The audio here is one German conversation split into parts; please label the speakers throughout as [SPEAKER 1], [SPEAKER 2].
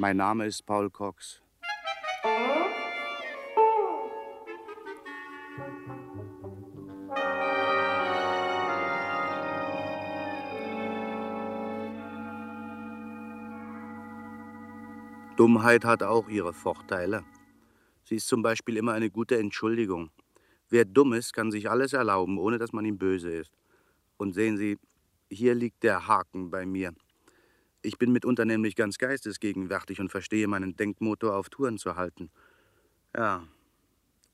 [SPEAKER 1] Mein Name ist Paul Cox. Dummheit hat auch ihre Vorteile. Sie ist zum Beispiel immer eine gute Entschuldigung. Wer dumm ist, kann sich alles erlauben, ohne dass man ihm böse ist. Und sehen Sie, hier liegt der Haken bei mir. Ich bin mitunter nämlich ganz geistesgegenwärtig und verstehe meinen Denkmotor auf Touren zu halten. Ja,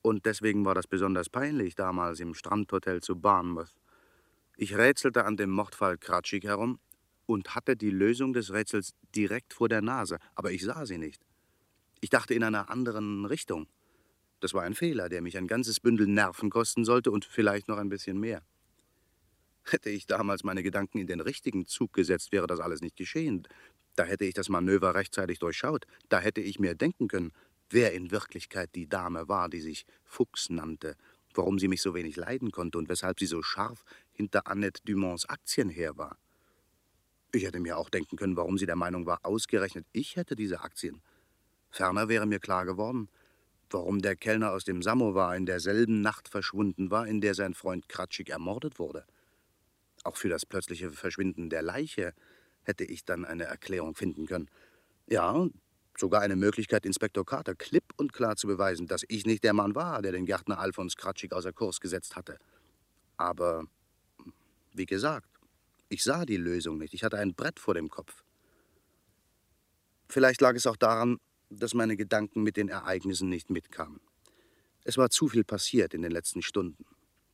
[SPEAKER 1] und deswegen war das besonders peinlich damals im Strandhotel zu Barnmouth. Ich rätselte an dem Mordfall Kratschig herum und hatte die Lösung des Rätsels direkt vor der Nase, aber ich sah sie nicht. Ich dachte in einer anderen Richtung. Das war ein Fehler, der mich ein ganzes Bündel Nerven kosten sollte und vielleicht noch ein bisschen mehr. Hätte ich damals meine Gedanken in den richtigen Zug gesetzt, wäre das alles nicht geschehen. Da hätte ich das Manöver rechtzeitig durchschaut. Da hätte ich mir denken können, wer in Wirklichkeit die Dame war, die sich Fuchs nannte, warum sie mich so wenig leiden konnte und weshalb sie so scharf hinter Annette Dumonts Aktien her war. Ich hätte mir auch denken können, warum sie der Meinung war, ausgerechnet ich hätte diese Aktien. Ferner wäre mir klar geworden, warum der Kellner aus dem Samovar in derselben Nacht verschwunden war, in der sein Freund Kratschik ermordet wurde. Auch für das plötzliche Verschwinden der Leiche hätte ich dann eine Erklärung finden können. Ja, sogar eine Möglichkeit, Inspektor Carter klipp und klar zu beweisen, dass ich nicht der Mann war, der den Gärtner Alfons Kratschik außer Kurs gesetzt hatte. Aber, wie gesagt, ich sah die Lösung nicht. Ich hatte ein Brett vor dem Kopf. Vielleicht lag es auch daran, dass meine Gedanken mit den Ereignissen nicht mitkamen. Es war zu viel passiert in den letzten Stunden.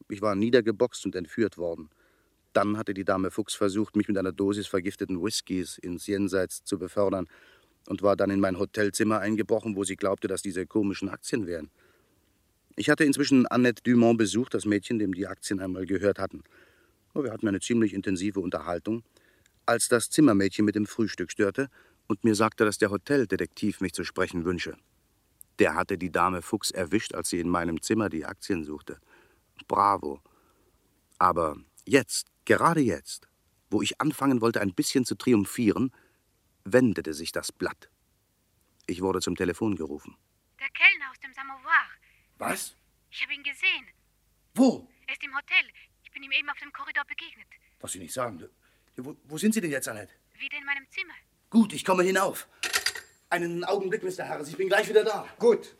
[SPEAKER 1] Ich war niedergeboxt und entführt worden. Dann hatte die Dame Fuchs versucht, mich mit einer Dosis vergifteten Whiskys ins Jenseits zu befördern und war dann in mein Hotelzimmer eingebrochen, wo sie glaubte, dass diese komischen Aktien wären. Ich hatte inzwischen Annette Dumont besucht, das Mädchen, dem die Aktien einmal gehört hatten. Wir hatten eine ziemlich intensive Unterhaltung, als das Zimmermädchen mit dem Frühstück störte und mir sagte, dass der Hoteldetektiv mich zu sprechen wünsche. Der hatte die Dame Fuchs erwischt, als sie in meinem Zimmer die Aktien suchte. Bravo. Aber jetzt, gerade jetzt, wo ich anfangen wollte, ein bisschen zu triumphieren, wendete sich das Blatt. Ich wurde zum Telefon gerufen.
[SPEAKER 2] Der Kellner aus dem Samovar.
[SPEAKER 1] Was?
[SPEAKER 2] Ich habe ihn gesehen.
[SPEAKER 1] Wo?
[SPEAKER 2] Er ist im Hotel bin ihm eben auf dem Korridor begegnet.
[SPEAKER 1] Was Sie nicht sagen. Wo, wo sind Sie denn jetzt, Annette?
[SPEAKER 2] Wieder in meinem Zimmer.
[SPEAKER 1] Gut, ich komme hinauf. Einen Augenblick, Mr. Harris. Ich bin gleich wieder da.
[SPEAKER 3] Gut.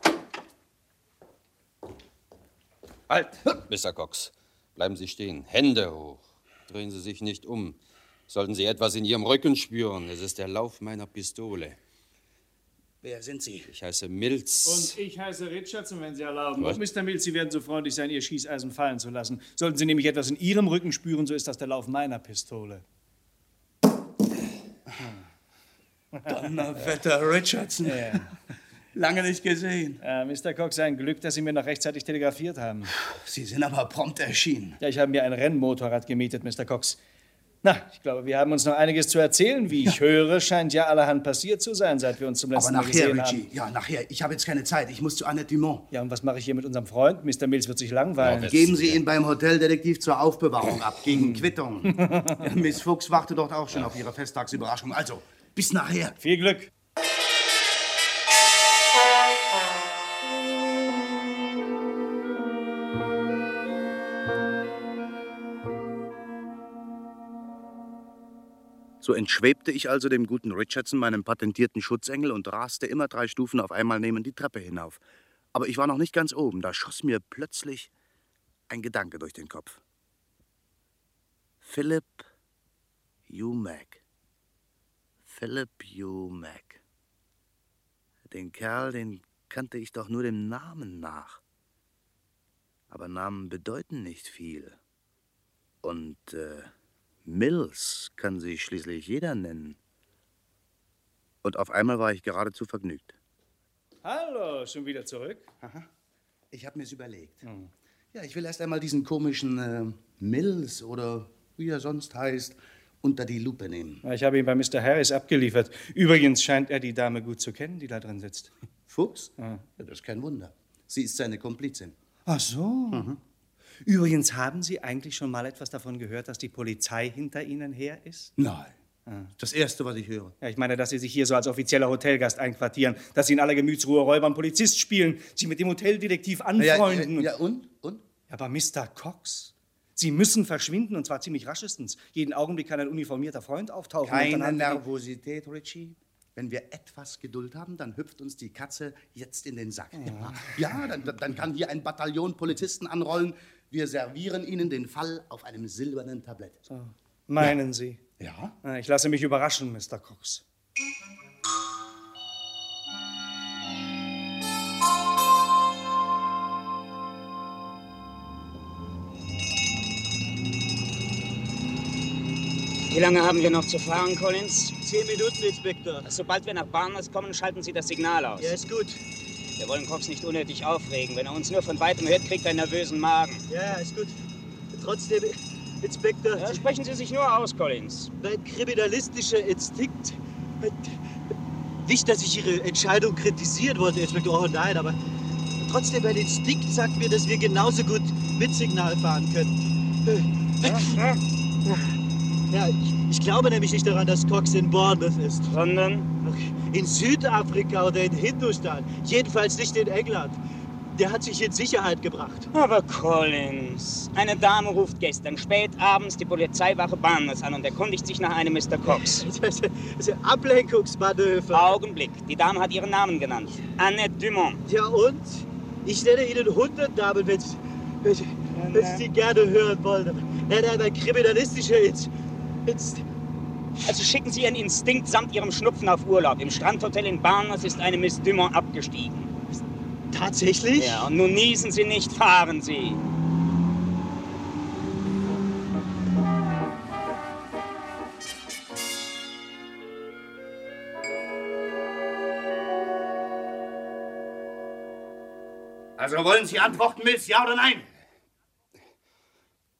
[SPEAKER 4] Halt, Mr. Cox. Bleiben Sie stehen. Hände hoch. Drehen Sie sich nicht um. Sollten Sie etwas in Ihrem Rücken spüren, es ist der Lauf meiner Pistole.
[SPEAKER 1] Wer sind Sie?
[SPEAKER 4] Ich heiße Mills.
[SPEAKER 5] Und ich heiße Richardson, wenn Sie erlauben.
[SPEAKER 4] Was?
[SPEAKER 5] Und Mr. Mills, Sie werden so freundlich sein, Ihr Schießeisen fallen zu lassen. Sollten Sie nämlich etwas in Ihrem Rücken spüren, so ist das der Lauf meiner Pistole.
[SPEAKER 1] Donnerwetter, Richardson.
[SPEAKER 5] Ja.
[SPEAKER 1] Lange nicht gesehen.
[SPEAKER 5] Äh, Mr. Cox, ein Glück, dass Sie mir noch rechtzeitig telegrafiert haben.
[SPEAKER 1] Sie sind aber prompt erschienen.
[SPEAKER 5] Ja, ich habe mir ein Rennmotorrad gemietet, Mr. Cox. Na, ich glaube, wir haben uns noch einiges zu erzählen. Wie ich höre, scheint ja allerhand passiert zu sein, seit wir uns zum
[SPEAKER 1] Aber
[SPEAKER 5] letzten Mal
[SPEAKER 1] nachher,
[SPEAKER 5] gesehen
[SPEAKER 1] Richie.
[SPEAKER 5] haben.
[SPEAKER 1] Ja, nachher. Ich habe jetzt keine Zeit. Ich muss zu Annette Dumont.
[SPEAKER 5] Ja, und was mache ich hier mit unserem Freund? Mr. Mills wird sich langweilen.
[SPEAKER 1] Geben Sie ihn beim Hoteldetektiv zur Aufbewahrung ab, gegen Quittung. Ja, Miss Fuchs wartet dort auch schon auf Ihre Festtagsüberraschung. Also, bis nachher.
[SPEAKER 5] Viel Glück.
[SPEAKER 1] So entschwebte ich also dem guten Richardson, meinem patentierten Schutzengel, und raste immer drei Stufen auf einmal nehmend die Treppe hinauf. Aber ich war noch nicht ganz oben, da schoss mir plötzlich ein Gedanke durch den Kopf. Philip Humack. Philip Humack. Den Kerl, den kannte ich doch nur dem Namen nach. Aber Namen bedeuten nicht viel. Und äh, Mills kann sich schließlich jeder nennen. Und auf einmal war ich geradezu vergnügt.
[SPEAKER 5] Hallo, schon wieder zurück?
[SPEAKER 1] Ich habe mir's überlegt. Ja, ich will erst einmal diesen komischen äh, Mills oder wie er sonst heißt, unter die Lupe nehmen.
[SPEAKER 5] Ich habe ihn bei Mr. Harris abgeliefert. Übrigens scheint er die Dame gut zu kennen, die da drin sitzt.
[SPEAKER 1] Fuchs? Ja, das ist kein Wunder. Sie ist seine Komplizin.
[SPEAKER 5] Ach so. Übrigens, haben Sie eigentlich schon mal etwas davon gehört, dass die Polizei hinter Ihnen her ist?
[SPEAKER 1] Nein. Das Erste, was ich höre.
[SPEAKER 5] Ja, ich meine, dass Sie sich hier so als offizieller Hotelgast einquartieren, dass Sie in aller Gemütsruhe Räuber und Polizist spielen, sich mit dem Hoteldetektiv anfreunden.
[SPEAKER 1] Ja, ja, und? Und?
[SPEAKER 5] Aber Mr. Cox, Sie müssen verschwinden und zwar ziemlich raschestens. Jeden Augenblick kann ein uniformierter Freund auftauchen.
[SPEAKER 1] Keine
[SPEAKER 5] Sie-
[SPEAKER 1] Nervosität, Richie. Wenn wir etwas Geduld haben, dann hüpft uns die Katze jetzt in den Sack. Ja, ja dann, dann kann hier ein Bataillon Polizisten anrollen. Wir servieren ihnen den Fall auf einem silbernen Tablett.
[SPEAKER 5] Meinen Sie?
[SPEAKER 1] Ja?
[SPEAKER 5] Ja, Ich lasse mich überraschen, Mr. Cox.
[SPEAKER 3] Wie lange haben wir noch zu fahren, Collins?
[SPEAKER 6] Zehn Minuten, Inspektor.
[SPEAKER 3] Sobald wir nach Barnes kommen, schalten Sie das Signal aus.
[SPEAKER 6] Ja, ist gut.
[SPEAKER 3] Wir wollen Cox nicht unnötig aufregen. Wenn er uns nur von weitem hört, kriegt er einen nervösen Magen.
[SPEAKER 6] Ja, ist gut. Trotzdem, Inspektor,
[SPEAKER 3] Ja, sprechen Sie sich nur aus, Collins.
[SPEAKER 6] mein kriminalistischer Instinkt. Nicht, dass ich Ihre Entscheidung kritisieren wollte, Inspektor. Oh nein, aber trotzdem, mein Instinkt sagt mir, dass wir genauso gut mit Signal fahren können. Ja, ich, ich glaube nämlich nicht daran, dass Cox in Bournemouth ist.
[SPEAKER 3] Sondern?
[SPEAKER 6] In Südafrika oder in Hindustan. Jedenfalls nicht in England. Der hat sich in Sicherheit gebracht.
[SPEAKER 3] Aber Collins, eine Dame ruft gestern spät abends die Polizeiwache Barnes an und erkundigt sich nach einem Mr. Cox.
[SPEAKER 6] Das ist ein Ablenkungsmanöver.
[SPEAKER 3] Augenblick, die Dame hat ihren Namen genannt. Annette Dumont.
[SPEAKER 6] Ja und? Ich nenne Ihnen hundert Namen, wenn Sie, wenn, Sie- gerne hören wollen. Nein, nein, mein kriminalistischer Inst... Inst
[SPEAKER 3] Also schicken Sie Ihren Instinkt samt Ihrem Schnupfen auf Urlaub. Im Strandhotel in Barnes ist eine Miss Dumont abgestiegen.
[SPEAKER 6] tatsächlich?
[SPEAKER 3] Ja, und nun niesen Sie nicht, fahren Sie.
[SPEAKER 1] Also wollen Sie antworten, Miss, ja oder nein?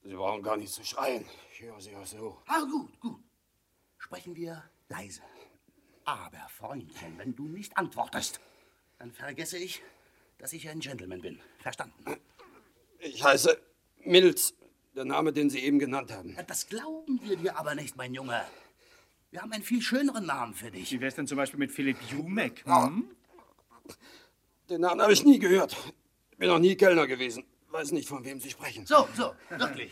[SPEAKER 4] Sie brauchen gar nicht zu schreien. Ich höre Sie auch so.
[SPEAKER 1] Ah, gut, gut. Sprechen wir leise. Aber, Freundchen, wenn du nicht antwortest, dann vergesse ich, dass ich ein Gentleman bin. Verstanden?
[SPEAKER 4] Ich heiße Mills, der Name, den Sie eben genannt haben.
[SPEAKER 1] Das glauben wir dir aber nicht, mein Junge. Wir haben einen viel schöneren Namen für dich.
[SPEAKER 5] Wie wär's denn zum Beispiel mit Philipp Jumek? Hm?
[SPEAKER 4] Den Namen habe ich nie gehört. Bin noch nie Kellner gewesen. Weiß nicht, von wem Sie sprechen.
[SPEAKER 1] So, so, wirklich.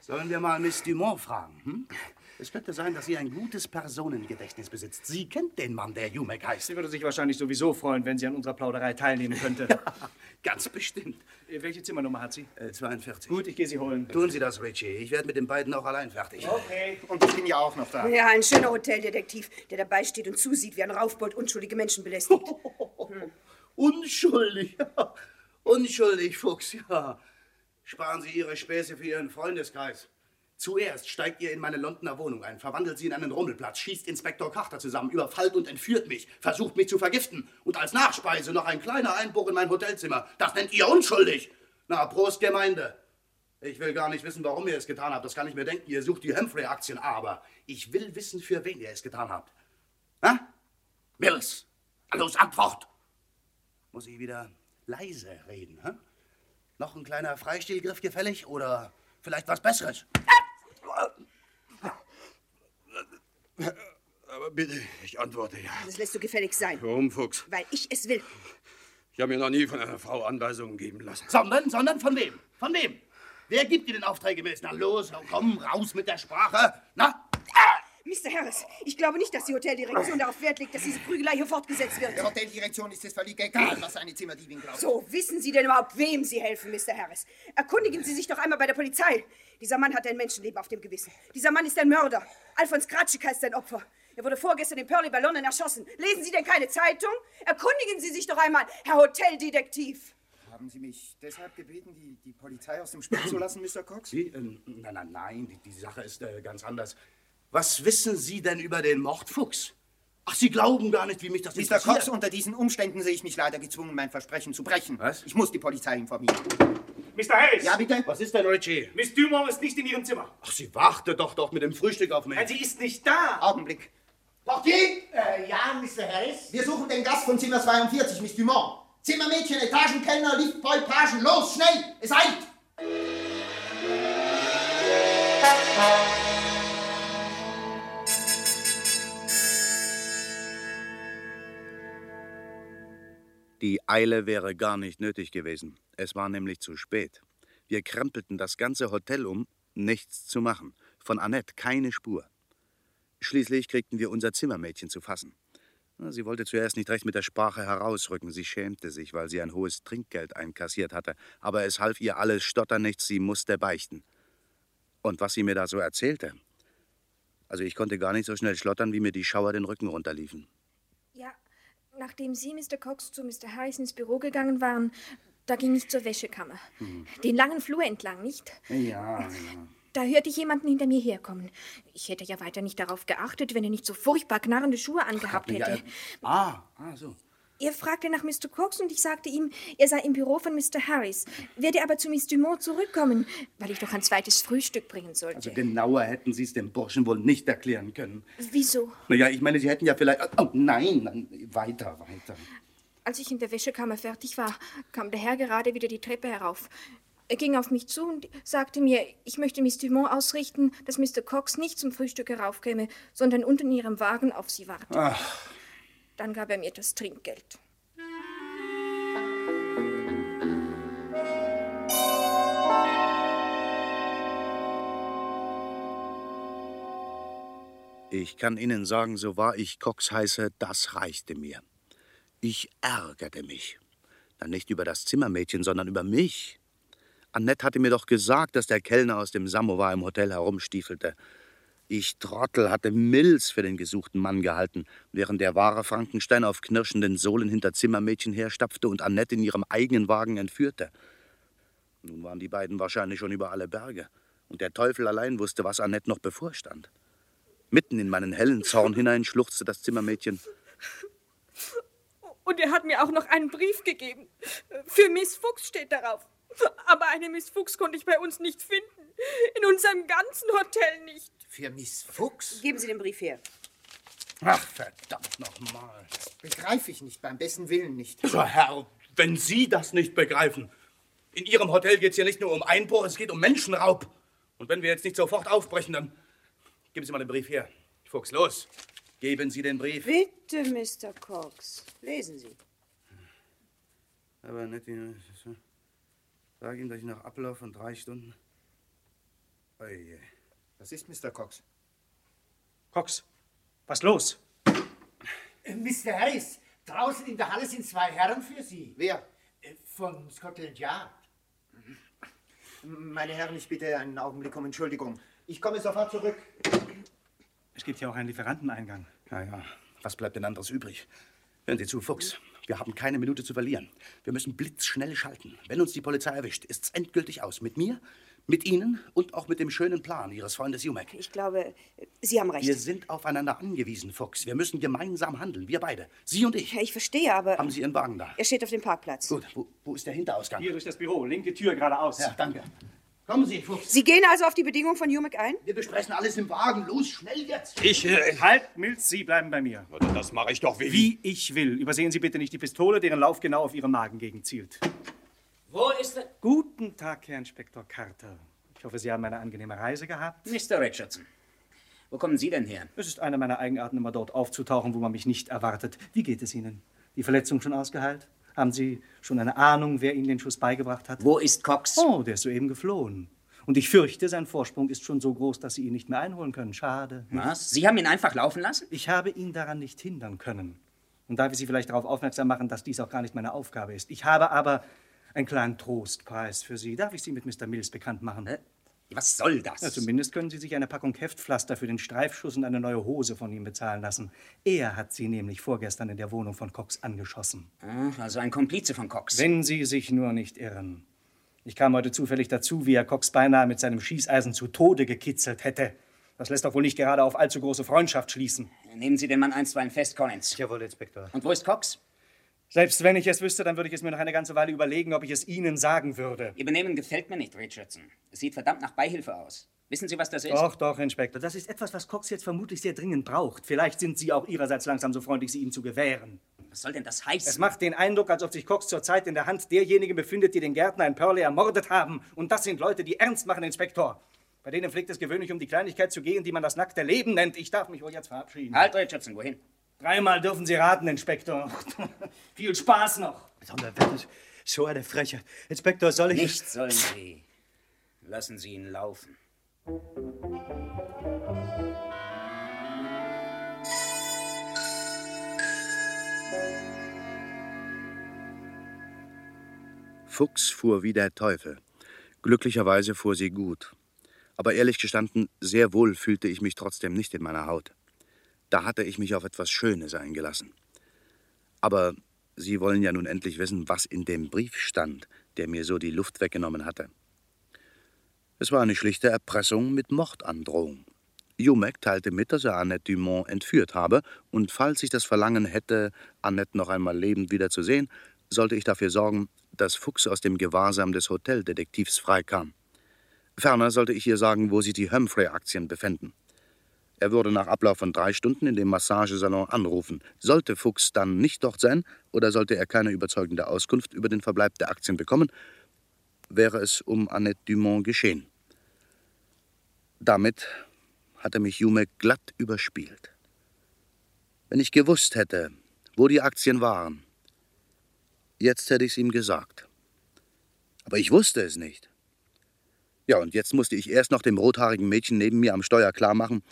[SPEAKER 1] Sollen wir mal Miss Dumont fragen? Hm? Es könnte sein, dass sie ein gutes Personengedächtnis besitzt. Sie kennt den Mann, der Jumek heißt.
[SPEAKER 5] Sie würde sich wahrscheinlich sowieso freuen, wenn sie an unserer Plauderei teilnehmen könnte.
[SPEAKER 1] Ganz bestimmt.
[SPEAKER 5] Äh, Welche Zimmernummer hat sie?
[SPEAKER 1] Äh, 42.
[SPEAKER 5] Gut, ich gehe sie holen.
[SPEAKER 1] Tun Sie das, Richie. Ich werde mit den beiden auch allein fertig.
[SPEAKER 5] Okay, und ich bin ja auch noch da.
[SPEAKER 7] Ja, ein schöner Hoteldetektiv, der dabei steht und zusieht, wie ein Raufbold unschuldige Menschen belästigt.
[SPEAKER 1] Unschuldig. ja. Unschuldig, Fuchs, ja. Sparen Sie Ihre Späße für Ihren Freundeskreis. Zuerst steigt ihr in meine Londoner Wohnung ein, verwandelt sie in einen Rummelplatz, schießt Inspektor Carter zusammen, überfallt und entführt mich, versucht mich zu vergiften und als Nachspeise noch ein kleiner Einbruch in mein Hotelzimmer. Das nennt ihr unschuldig. Na, Prost, Gemeinde. Ich will gar nicht wissen, warum ihr es getan habt. Das kann ich mir denken. Ihr sucht die Humphrey-Aktien, aber ich will wissen, für wen ihr es getan habt. Na? Mills, los, Antwort! Muss ich wieder leise reden, hä? Noch ein kleiner Freistilgriff gefällig oder vielleicht was Besseres?
[SPEAKER 4] Aber bitte, ich antworte ja.
[SPEAKER 7] Das lässt du gefällig sein,
[SPEAKER 4] Warum, Fuchs?
[SPEAKER 7] weil ich es will.
[SPEAKER 4] Ich habe mir noch nie von einer Frau Anweisungen geben lassen.
[SPEAKER 1] Sondern, sondern von wem? Von wem? Wer gibt dir den Aufträge, Mills? Na los, komm, raus mit der Sprache. Na?
[SPEAKER 7] Mr. Harris, ich glaube nicht, dass die Hoteldirektion darauf Wert legt, dass diese Prügelei hier fortgesetzt wird.
[SPEAKER 8] Der Hoteldirektion ist es völlig egal, was eine Zimmerdiebin glaubt.
[SPEAKER 7] So, wissen Sie denn überhaupt, wem Sie helfen, Mr. Harris? Erkundigen Sie sich doch einmal bei der Polizei. Dieser Mann hat ein Menschenleben auf dem Gewissen. Dieser Mann ist ein Mörder. Alfons Kratschik heißt sein Opfer. Er wurde vorgestern in Pearly bei London erschossen. Lesen Sie denn keine Zeitung? Erkundigen Sie sich doch einmal, Herr Hoteldetektiv.
[SPEAKER 8] Haben Sie mich deshalb gebeten, die, die Polizei aus dem Spiel zu lassen, Mr. Cox?
[SPEAKER 1] Sie? Ähm, nein, nein, nein, die, die Sache ist äh, ganz anders. Was wissen Sie denn über den Mordfuchs? Ach, Sie glauben gar nicht, wie mich das
[SPEAKER 8] Mr.
[SPEAKER 1] interessiert.
[SPEAKER 8] Cox, unter diesen Umständen sehe ich mich leider gezwungen, mein Versprechen zu brechen.
[SPEAKER 1] Was?
[SPEAKER 8] Ich muss die Polizei informieren.
[SPEAKER 5] Mr. Harris!
[SPEAKER 8] Ja, bitte?
[SPEAKER 1] Was ist denn, Richie?
[SPEAKER 5] Miss Dumont ist nicht in ihrem Zimmer.
[SPEAKER 1] Ach, sie wartet doch doch mit dem Frühstück auf mich.
[SPEAKER 5] Nein, sie ist nicht da.
[SPEAKER 8] Augenblick.
[SPEAKER 9] Portier? Äh, ja, Mr. Harris?
[SPEAKER 8] Wir suchen den Gast von Zimmer 42, Miss Dumont. Zimmermädchen, Etagenkellner, Liftboy, Pagen, los, schnell! Es eilt!
[SPEAKER 1] Die Eile wäre gar nicht nötig gewesen. Es war nämlich zu spät. Wir krempelten das ganze Hotel um, nichts zu machen. Von Annette keine Spur. Schließlich kriegten wir unser Zimmermädchen zu fassen. Sie wollte zuerst nicht recht mit der Sprache herausrücken. Sie schämte sich, weil sie ein hohes Trinkgeld einkassiert hatte. Aber es half ihr alles Stotter nichts, sie musste beichten. Und was sie mir da so erzählte. Also ich konnte gar nicht so schnell schlottern, wie mir die Schauer den Rücken runterliefen.
[SPEAKER 10] Ja, nachdem Sie, Mr. Cox, zu Mr. Harris ins Büro gegangen waren, da ging ich zur Wäschekammer. Den langen Flur entlang, nicht?
[SPEAKER 1] Ja, ja.
[SPEAKER 10] Da hörte ich jemanden hinter mir herkommen. Ich hätte ja weiter nicht darauf geachtet, wenn er nicht so furchtbar knarrende Schuhe angehabt
[SPEAKER 1] Ja,
[SPEAKER 10] hätte.
[SPEAKER 1] Ah, ah, so.
[SPEAKER 10] Er fragte nach Mr. Cox und ich sagte ihm, er sei im Büro von Mr. Harris, werde aber zu Miss Dumont zurückkommen, weil ich doch ein zweites Frühstück bringen sollte.
[SPEAKER 1] Also genauer hätten Sie es dem Burschen wohl nicht erklären können.
[SPEAKER 10] Wieso?
[SPEAKER 1] Naja, ich meine, Sie hätten ja vielleicht. Oh, nein, nein, weiter, weiter.
[SPEAKER 10] Als ich in der Wäschekammer fertig war, kam der Herr gerade wieder die Treppe herauf. Er ging auf mich zu und sagte mir, ich möchte Miss Dumont ausrichten, dass Mr. Cox nicht zum Frühstück heraufkäme, sondern unten in ihrem Wagen auf sie warte.
[SPEAKER 1] Ach,
[SPEAKER 10] Dann gab er mir das Trinkgeld.
[SPEAKER 1] ich kann Ihnen sagen, so wahr ich Cox heiße, das reichte mir. Ich ärgerte mich. Dann nicht über das Zimmermädchen, sondern über mich. Annette hatte mir doch gesagt, dass der Kellner aus dem Samovar im Hotel herumstiefelte. Ich Trottel hatte Mills für den gesuchten Mann gehalten, während der wahre Frankenstein auf knirschenden Sohlen hinter Zimmermädchen herstapfte und Annette in ihrem eigenen Wagen entführte. Nun waren die beiden wahrscheinlich schon über alle Berge. Und der Teufel allein wusste, was Annette noch bevorstand. Mitten in meinen hellen Zorn hinein schluchzte das Zimmermädchen.
[SPEAKER 10] Und er hat mir auch noch einen Brief gegeben. Für Miss Fuchs steht darauf. Aber eine Miss Fuchs konnte ich bei uns nicht finden. In unserem ganzen Hotel nicht.
[SPEAKER 9] Für Miss Fuchs?
[SPEAKER 7] Geben Sie den Brief her.
[SPEAKER 1] Ach, verdammt nochmal.
[SPEAKER 9] Begreife ich nicht, beim besten Willen nicht.
[SPEAKER 1] So, Herr, wenn Sie das nicht begreifen. In Ihrem Hotel geht es ja nicht nur um Einbruch, es geht um Menschenraub. Und wenn wir jetzt nicht sofort aufbrechen, dann geben Sie mal den Brief her. Fuchs, los. Geben Sie den Brief.
[SPEAKER 7] Bitte, Mr. Cox. Lesen Sie.
[SPEAKER 1] Aber nicht, sag ihm, dass ich nach Ablauf von drei Stunden. Oje.
[SPEAKER 9] Was ist, Mr. Cox?
[SPEAKER 5] Cox, was los?
[SPEAKER 9] Äh, Mr. Harris, draußen in der Halle sind zwei Herren für Sie.
[SPEAKER 8] Wer?
[SPEAKER 9] Äh, Von Scotland Yard.
[SPEAKER 8] Meine Herren, ich bitte einen Augenblick um Entschuldigung. Ich komme sofort zurück.
[SPEAKER 5] Es gibt ja auch einen Lieferanteneingang.
[SPEAKER 1] Ja, ja. Was bleibt denn anderes übrig? Hören Sie zu, Fuchs. Wir haben keine Minute zu verlieren. Wir müssen blitzschnell schalten. Wenn uns die Polizei erwischt, ist's endgültig aus. Mit mir, mit Ihnen und auch mit dem schönen Plan Ihres Freundes Jumek.
[SPEAKER 7] Ich glaube, Sie haben recht.
[SPEAKER 1] Wir sind aufeinander angewiesen, Fuchs. Wir müssen gemeinsam handeln. Wir beide. Sie und ich.
[SPEAKER 7] Ja, ich verstehe, aber.
[SPEAKER 1] Haben Sie Ihren Wagen da?
[SPEAKER 7] Er steht auf dem Parkplatz.
[SPEAKER 1] Gut. Wo, wo ist der Hinterausgang?
[SPEAKER 5] Hier durch das Büro, linke Tür geradeaus.
[SPEAKER 1] Ja, danke. Kommen Sie, Fuchs.
[SPEAKER 7] Sie gehen also auf die Bedingung von Jumek ein?
[SPEAKER 8] Wir besprechen alles im Wagen. Los, schnell jetzt.
[SPEAKER 4] Ich. Äh,
[SPEAKER 5] Halt, Mills, Sie bleiben bei mir.
[SPEAKER 4] das mache ich doch wie.
[SPEAKER 5] Wie ich will. Übersehen Sie bitte nicht die Pistole, deren Lauf genau auf Ihren Magengegend zielt.
[SPEAKER 3] Wo ist er?
[SPEAKER 5] Guten Tag, Herr Inspektor Carter. Ich hoffe, Sie haben eine angenehme Reise gehabt.
[SPEAKER 3] Mr. Richardson. Wo kommen Sie denn her?
[SPEAKER 5] Es ist eine meiner Eigenarten, immer dort aufzutauchen, wo man mich nicht erwartet. Wie geht es Ihnen? Die Verletzung schon ausgeheilt? Haben Sie schon eine Ahnung, wer Ihnen den Schuss beigebracht hat?
[SPEAKER 3] Wo ist Cox?
[SPEAKER 5] Oh, der ist soeben geflohen. Und ich fürchte, sein Vorsprung ist schon so groß, dass Sie ihn nicht mehr einholen können. Schade.
[SPEAKER 3] Was? Sie haben ihn einfach laufen lassen?
[SPEAKER 5] Ich habe ihn daran nicht hindern können. Und darf ich Sie vielleicht darauf aufmerksam machen, dass dies auch gar nicht meine Aufgabe ist. Ich habe aber einen kleinen Trostpreis für Sie. Darf ich Sie mit Mr. Mills bekannt machen?
[SPEAKER 3] Hä? Was soll das?
[SPEAKER 5] Ja, zumindest können Sie sich eine Packung Heftpflaster für den Streifschuss und eine neue Hose von ihm bezahlen lassen. Er hat Sie nämlich vorgestern in der Wohnung von Cox angeschossen.
[SPEAKER 3] Ach, also ein Komplize von Cox.
[SPEAKER 5] Wenn Sie sich nur nicht irren. Ich kam heute zufällig dazu, wie er Cox beinahe mit seinem Schießeisen zu Tode gekitzelt hätte. Das lässt doch wohl nicht gerade auf allzu große Freundschaft schließen.
[SPEAKER 3] Nehmen Sie den Mann einstweilen fest, Collins.
[SPEAKER 5] Jawohl, Inspektor.
[SPEAKER 3] Und wo ist Cox?
[SPEAKER 5] Selbst wenn ich es wüsste, dann würde ich es mir noch eine ganze Weile überlegen, ob ich es Ihnen sagen würde.
[SPEAKER 3] Ihr Benehmen gefällt mir nicht, Richardson. Es sieht verdammt nach Beihilfe aus. Wissen Sie, was das ist?
[SPEAKER 5] Doch, doch, Inspektor. Das ist etwas, was Cox jetzt vermutlich sehr dringend braucht. Vielleicht sind Sie auch Ihrerseits langsam so freundlich, sie ihm zu gewähren.
[SPEAKER 3] Was soll denn das heißen?
[SPEAKER 5] Es macht den Eindruck, als ob sich Cox zurzeit in der Hand derjenigen befindet, die den Gärtner in Purley ermordet haben. Und das sind Leute, die ernst machen, Inspektor. Bei denen pflegt es gewöhnlich um die Kleinigkeit zu gehen, die man das nackte Leben nennt. Ich darf mich wohl jetzt verabschieden.
[SPEAKER 3] Halt, Richardson, wohin?
[SPEAKER 5] Dreimal dürfen Sie raten, Inspektor. Viel Spaß noch.
[SPEAKER 6] Donnerwetter, so eine Frechheit. Inspektor, soll ich...
[SPEAKER 3] Nicht sollen Sie. Lassen Sie ihn laufen.
[SPEAKER 1] Fuchs fuhr wie der Teufel. Glücklicherweise fuhr sie gut. Aber ehrlich gestanden, sehr wohl fühlte ich mich trotzdem nicht in meiner Haut. Da hatte ich mich auf etwas Schönes eingelassen. Aber Sie wollen ja nun endlich wissen, was in dem Brief stand, der mir so die Luft weggenommen hatte. Es war eine schlichte Erpressung mit Mordandrohung. Jumek teilte mit, dass er Annette Dumont entführt habe, und falls ich das Verlangen hätte, Annette noch einmal lebend wiederzusehen, sollte ich dafür sorgen, dass Fuchs aus dem Gewahrsam des Hoteldetektivs freikam. Ferner sollte ich ihr sagen, wo sich die Humphrey-Aktien befänden. Er würde nach Ablauf von drei Stunden in dem Massagesalon anrufen. Sollte Fuchs dann nicht dort sein oder sollte er keine überzeugende Auskunft über den Verbleib der Aktien bekommen, wäre es um Annette Dumont geschehen. Damit hatte mich Jume glatt überspielt. Wenn ich gewusst hätte, wo die Aktien waren, jetzt hätte ich es ihm gesagt. Aber ich wusste es nicht. Ja, und jetzt musste ich erst noch dem rothaarigen Mädchen neben mir am Steuer klarmachen,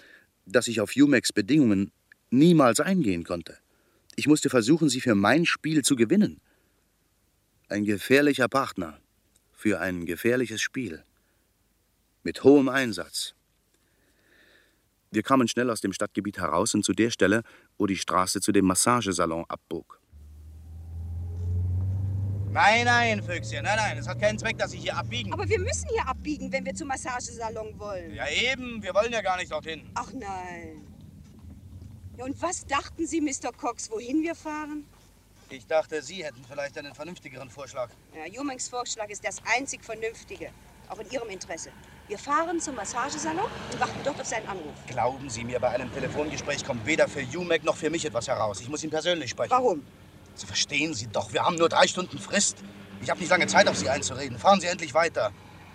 [SPEAKER 1] dass ich auf Jumex Bedingungen niemals eingehen konnte. Ich musste versuchen, sie für mein Spiel zu gewinnen. Ein gefährlicher Partner für ein gefährliches Spiel. Mit hohem Einsatz. Wir kamen schnell aus dem Stadtgebiet heraus und zu der Stelle, wo die Straße zu dem Massagesalon abbog. Nein, nein, Füchschen, nein, nein, es hat keinen Zweck, dass ich hier abbiegen.
[SPEAKER 7] Aber wir müssen hier abbiegen, wenn wir zum Massagesalon wollen.
[SPEAKER 1] Ja, eben, wir wollen ja gar nicht dorthin.
[SPEAKER 7] Ach nein. Ja, und was dachten Sie, Mr. Cox, wohin wir fahren?
[SPEAKER 1] Ich dachte, Sie hätten vielleicht einen vernünftigeren Vorschlag.
[SPEAKER 7] Ja, Jumings Vorschlag ist das einzig Vernünftige. Auch in Ihrem Interesse. Wir fahren zum Massagesalon und warten dort auf seinen Anruf.
[SPEAKER 1] Glauben Sie mir, bei einem Telefongespräch kommt weder für Jumek noch für mich etwas heraus. Ich muss ihn persönlich sprechen.
[SPEAKER 7] Warum?
[SPEAKER 1] Sie verstehen Sie doch, wir haben nur drei Stunden Frist. Ich habe nicht lange Zeit, auf Sie einzureden. Fahren Sie endlich weiter.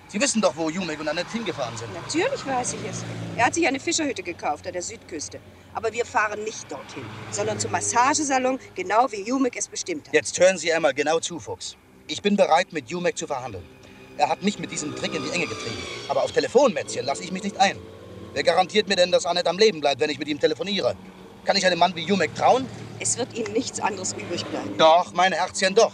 [SPEAKER 1] Sie wissen doch, wo Jumek und Annette hingefahren sind.
[SPEAKER 7] Natürlich weiß ich es. Er hat sich eine Fischerhütte gekauft an der Südküste. Aber wir fahren nicht dorthin, sondern zum Massagesalon, genau wie Jumek es bestimmt hat.
[SPEAKER 1] Jetzt hören Sie einmal genau zu, Fuchs. Ich bin bereit, mit Jumek zu verhandeln. Er hat mich mit diesem Trick in die Enge getrieben. Aber auf Telefonmätzchen lasse ich mich nicht ein. Wer garantiert mir denn, dass Annette am Leben bleibt, wenn ich mit ihm telefoniere? Kann ich einem Mann wie Jumek trauen?
[SPEAKER 7] Es wird Ihnen nichts anderes übrig bleiben.
[SPEAKER 1] Doch, mein Herzchen, doch.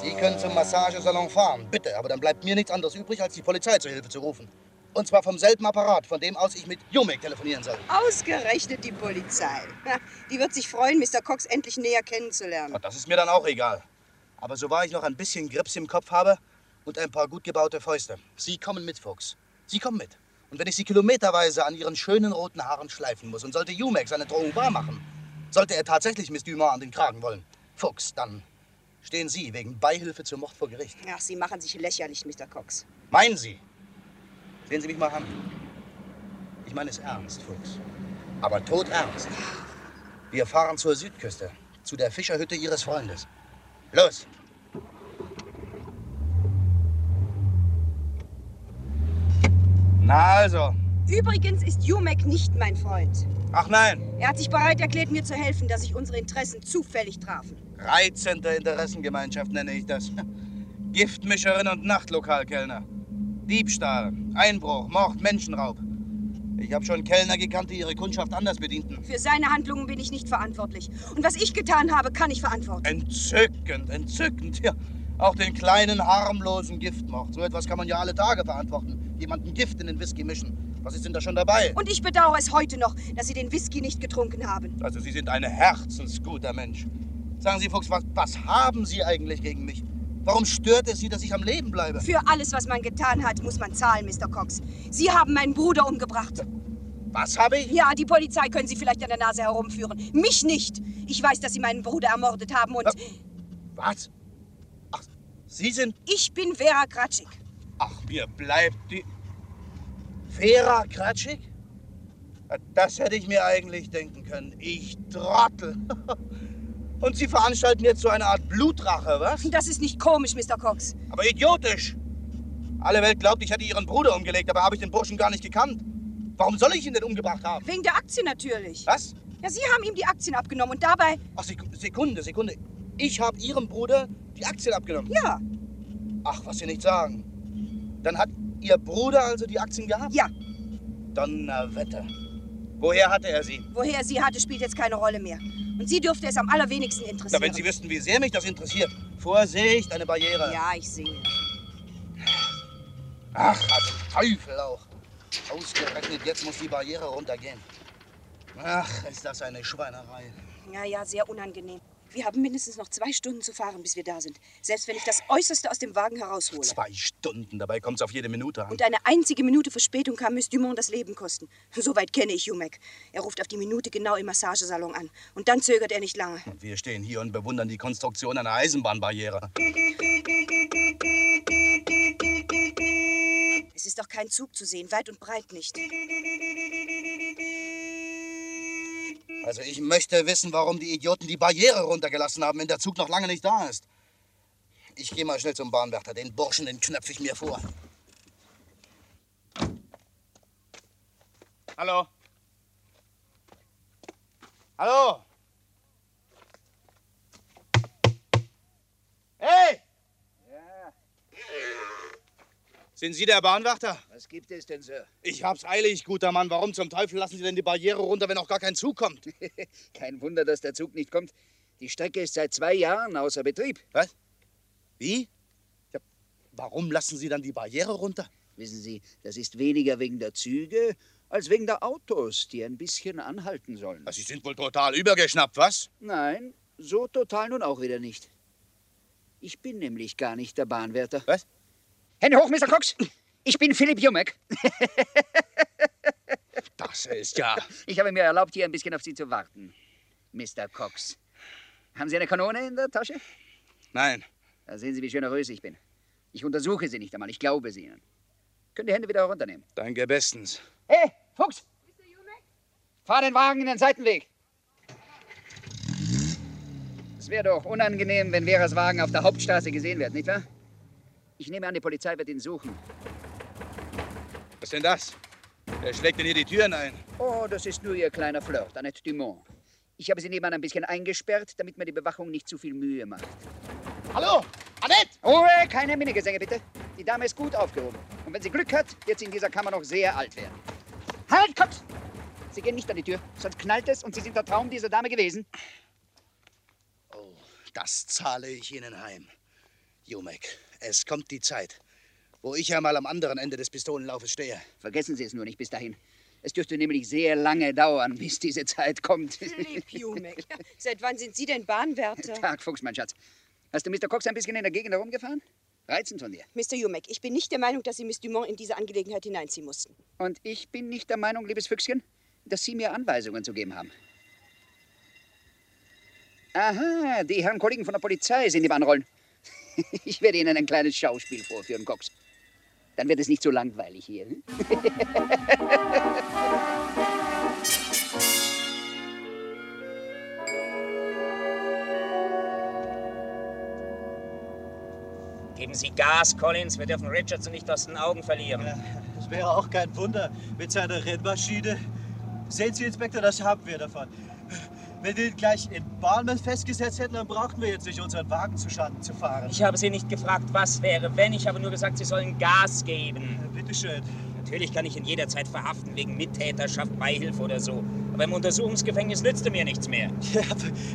[SPEAKER 1] Sie können zum Massagesalon fahren, bitte, aber dann bleibt mir nichts anderes übrig, als die Polizei zur Hilfe zu rufen. Und zwar vom selben Apparat, von dem aus ich mit Jumek telefonieren soll.
[SPEAKER 7] Ausgerechnet die Polizei. Die wird sich freuen, Mr. Cox endlich näher kennenzulernen.
[SPEAKER 1] Das ist mir dann auch egal. Aber so wahr ich noch ein bisschen Grips im Kopf habe und ein paar gut gebaute Fäuste. Sie kommen mit, Fuchs. Sie kommen mit. Und wenn ich Sie kilometerweise an Ihren schönen roten Haaren schleifen muss und sollte Jumek seine Drohung wahrmachen, sollte er tatsächlich Miss Dumont an den Kragen wollen, Fuchs, dann stehen Sie wegen Beihilfe zum Mord vor Gericht.
[SPEAKER 7] Ach, Sie machen sich lächerlich, Mr. Cox.
[SPEAKER 1] Meinen Sie? Sehen Sie mich mal an. Ich meine es ernst, Fuchs. Aber todernst. Wir fahren zur Südküste, zu der Fischerhütte Ihres Freundes. Los! Na also.
[SPEAKER 7] Übrigens ist Jumek nicht mein Freund.
[SPEAKER 1] Ach nein,
[SPEAKER 7] Er hat sich bereit erklärt, mir zu helfen, dass sich unsere Interessen zufällig trafen.
[SPEAKER 1] reizende Interessengemeinschaft nenne ich das. Giftmischerin und Nachtlokalkellner. Diebstahl, Einbruch, Mord, Menschenraub. Ich habe schon Kellner gekannt, die ihre Kundschaft anders bedienten.
[SPEAKER 7] Für seine Handlungen bin ich nicht verantwortlich. Und was ich getan habe, kann ich verantworten.
[SPEAKER 1] Entzückend, entzückend. Ja, auch den kleinen, harmlosen Giftmord. So etwas kann man ja alle Tage verantworten. Jemanden Gift in den Whisky mischen. Was ist denn da schon dabei?
[SPEAKER 7] Und ich bedauere es heute noch, dass Sie den Whisky nicht getrunken haben.
[SPEAKER 1] Also, Sie sind ein herzensguter Mensch. Sagen Sie, Fuchs, was, was haben Sie eigentlich gegen mich? Warum stört es Sie, dass ich am Leben bleibe?
[SPEAKER 7] Für alles, was man getan hat, muss man zahlen, Mr. Cox. Sie haben meinen Bruder umgebracht.
[SPEAKER 1] Was habe ich?
[SPEAKER 7] Ja, die Polizei können Sie vielleicht an der Nase herumführen. Mich nicht. Ich weiß, dass Sie meinen Bruder ermordet haben und...
[SPEAKER 1] Was? Sie sind...
[SPEAKER 7] Ich bin Vera Kratschik.
[SPEAKER 1] Ach, mir bleibt die... Vera Kratschik? Das hätte ich mir eigentlich denken können. Ich Trottel. Und Sie veranstalten jetzt so eine Art Blutrache, was?
[SPEAKER 7] Das ist nicht komisch, Mr. Cox.
[SPEAKER 1] Aber idiotisch. Alle Welt glaubt, ich hätte Ihren Bruder umgelegt, aber habe ich den Burschen gar nicht gekannt. Warum soll ich ihn denn umgebracht haben?
[SPEAKER 7] Wegen der Aktie natürlich.
[SPEAKER 1] Was?
[SPEAKER 7] Ja, Sie haben ihm die Aktien abgenommen und dabei.
[SPEAKER 1] Ach, Sek- Sekunde, Sekunde. Ich habe Ihrem Bruder die Aktien abgenommen.
[SPEAKER 7] Ja.
[SPEAKER 1] Ach, was Sie nicht sagen. Dann hat Ihr Bruder also die Aktien gehabt?
[SPEAKER 7] Ja.
[SPEAKER 1] Donnerwetter. Woher hatte er sie?
[SPEAKER 7] Woher er sie hatte, spielt jetzt keine Rolle mehr. Und Sie dürfte es am allerwenigsten
[SPEAKER 1] Na,
[SPEAKER 7] interessieren.
[SPEAKER 1] wenn Sie wüssten, wie sehr mich das interessiert. Vorsicht, eine Barriere.
[SPEAKER 7] Ja, ich sehe.
[SPEAKER 1] Ach, also Teufel auch. Ausgerechnet, jetzt muss die Barriere runtergehen. Ach, ist das eine Schweinerei.
[SPEAKER 7] Ja, ja, sehr unangenehm. Wir haben mindestens noch zwei Stunden zu fahren, bis wir da sind. Selbst wenn ich das Äußerste aus dem Wagen heraushole.
[SPEAKER 1] Zwei Stunden, dabei kommt es auf jede Minute an.
[SPEAKER 7] Und eine einzige Minute Verspätung kann Miss Dumont das Leben kosten. Soweit kenne ich Jumek. Er ruft auf die Minute genau im Massagesalon an. Und dann zögert er nicht lange.
[SPEAKER 1] Und wir stehen hier und bewundern die Konstruktion einer Eisenbahnbarriere.
[SPEAKER 7] Es ist doch kein Zug zu sehen, weit und breit nicht.
[SPEAKER 1] Also ich möchte wissen, warum die Idioten die Barriere runtergelassen haben, wenn der Zug noch lange nicht da ist. Ich gehe mal schnell zum Bahnwärter. Den Burschen, den knöpfe ich mir vor. Hallo? Hallo? Hey! Sind Sie der Bahnwärter?
[SPEAKER 11] Was gibt es denn, Sir?
[SPEAKER 1] Ich hab's eilig, guter Mann. Warum zum Teufel lassen Sie denn die Barriere runter, wenn auch gar kein Zug kommt?
[SPEAKER 11] Kein Wunder, dass der Zug nicht kommt. Die Strecke ist seit zwei Jahren außer Betrieb.
[SPEAKER 1] Was? Wie? Ja, warum lassen Sie dann die Barriere runter?
[SPEAKER 11] Wissen Sie, das ist weniger wegen der Züge als wegen der Autos, die ein bisschen anhalten sollen.
[SPEAKER 1] Sie sind wohl total übergeschnappt, was?
[SPEAKER 11] Nein, so total nun auch wieder nicht. Ich bin nämlich gar nicht der Bahnwärter.
[SPEAKER 1] Was?
[SPEAKER 11] Hände hoch, Mr. Cox! Ich bin Philipp Jumek.
[SPEAKER 1] Das ist ja.
[SPEAKER 11] Ich habe mir erlaubt, hier ein bisschen auf Sie zu warten, Mr. Cox. Haben Sie eine Kanone in der Tasche?
[SPEAKER 1] Nein.
[SPEAKER 11] Da sehen Sie, wie generös ich bin. Ich untersuche Sie nicht einmal, ich glaube Sie Ihnen. Können die Hände wieder herunternehmen.
[SPEAKER 1] Danke bestens.
[SPEAKER 11] Hey, Fuchs! Fahr den Wagen in den Seitenweg. Es wäre doch unangenehm, wenn Veras Wagen auf der Hauptstraße gesehen wird, nicht wahr? Ich nehme an, die Polizei wird ihn suchen.
[SPEAKER 1] Was ist denn das? Wer schlägt denn hier die Türen ein?
[SPEAKER 11] Oh, das ist nur Ihr kleiner Flirt, Annette Dumont. Ich habe sie nebenan ein bisschen eingesperrt, damit mir die Bewachung nicht zu viel Mühe macht.
[SPEAKER 1] Hallo, Annette!
[SPEAKER 11] Ruhe, keine Minnegesänge bitte. Die Dame ist gut aufgehoben. Und wenn sie Glück hat, wird sie in dieser Kammer noch sehr alt werden. Halt, Cox! Sie gehen nicht an die Tür, sonst knallt es und Sie sind der Traum dieser Dame gewesen.
[SPEAKER 1] Oh, das zahle ich Ihnen heim. Jumek, es kommt die Zeit, wo ich einmal am anderen Ende des Pistolenlaufes stehe.
[SPEAKER 11] Vergessen Sie es nur nicht bis dahin. Es dürfte nämlich sehr lange dauern, bis diese Zeit kommt.
[SPEAKER 7] Lieb Jumek. Seit wann sind Sie denn Bahnwärter?
[SPEAKER 11] Tag, Fuchs, mein Schatz. Hast du Mr. Cox ein bisschen in der Gegend herumgefahren? Reizend von dir.
[SPEAKER 7] Mr. Jumek, ich bin nicht der Meinung, dass Sie Miss Dumont in diese Angelegenheit hineinziehen mussten.
[SPEAKER 11] Und ich bin nicht der Meinung, liebes Füchschen, dass Sie mir Anweisungen zu geben haben. Aha, die Herren Kollegen von der Polizei sind im Anrollen. Ich werde Ihnen ein kleines Schauspiel vorführen, Cox. Dann wird es nicht so langweilig hier. hm?
[SPEAKER 3] Geben Sie Gas, Collins. Wir dürfen Richardson nicht aus den Augen verlieren.
[SPEAKER 6] Das wäre auch kein Wunder mit seiner Rennmaschine. Sehen Sie, Inspektor, das haben wir davon. Wenn wir ihn gleich in Bournemouth festgesetzt hätten, dann brauchten wir jetzt nicht unseren Wagen zu Schaden zu fahren.
[SPEAKER 3] Ich habe Sie nicht gefragt, was wäre, wenn. Ich habe nur gesagt, Sie sollen Gas geben.
[SPEAKER 6] Bitte schön.
[SPEAKER 3] Natürlich kann ich ihn jederzeit verhaften wegen Mittäterschaft, Beihilfe oder so. Aber im Untersuchungsgefängnis nützt er mir nichts mehr.
[SPEAKER 6] Ja,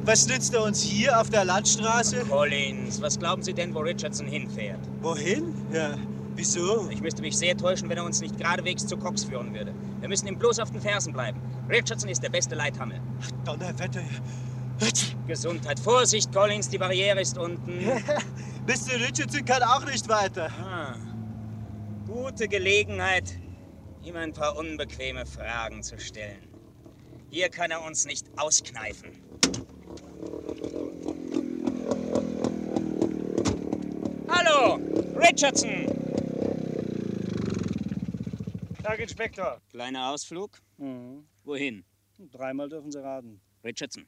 [SPEAKER 6] was nützt er uns hier auf der Landstraße?
[SPEAKER 3] Collins, was glauben Sie denn, wo Richardson hinfährt?
[SPEAKER 6] Wohin? Ja, wieso?
[SPEAKER 3] Ich müsste mich sehr täuschen, wenn er uns nicht geradewegs zu Cox führen würde. Wir müssen ihm bloß auf den Fersen bleiben. Richardson ist der beste Leithammel.
[SPEAKER 6] Donnerwetter.
[SPEAKER 3] Gesundheit. Vorsicht, Collins, die Barriere ist unten.
[SPEAKER 6] Mr. Richardson kann auch nicht weiter.
[SPEAKER 3] Ah, gute Gelegenheit, ihm ein paar unbequeme Fragen zu stellen. Hier kann er uns nicht auskneifen. Hallo, Richardson!
[SPEAKER 5] Tag, Inspektor.
[SPEAKER 3] Kleiner Ausflug?
[SPEAKER 5] Mhm.
[SPEAKER 3] Wohin?
[SPEAKER 5] Dreimal dürfen Sie raten.
[SPEAKER 3] Richardson,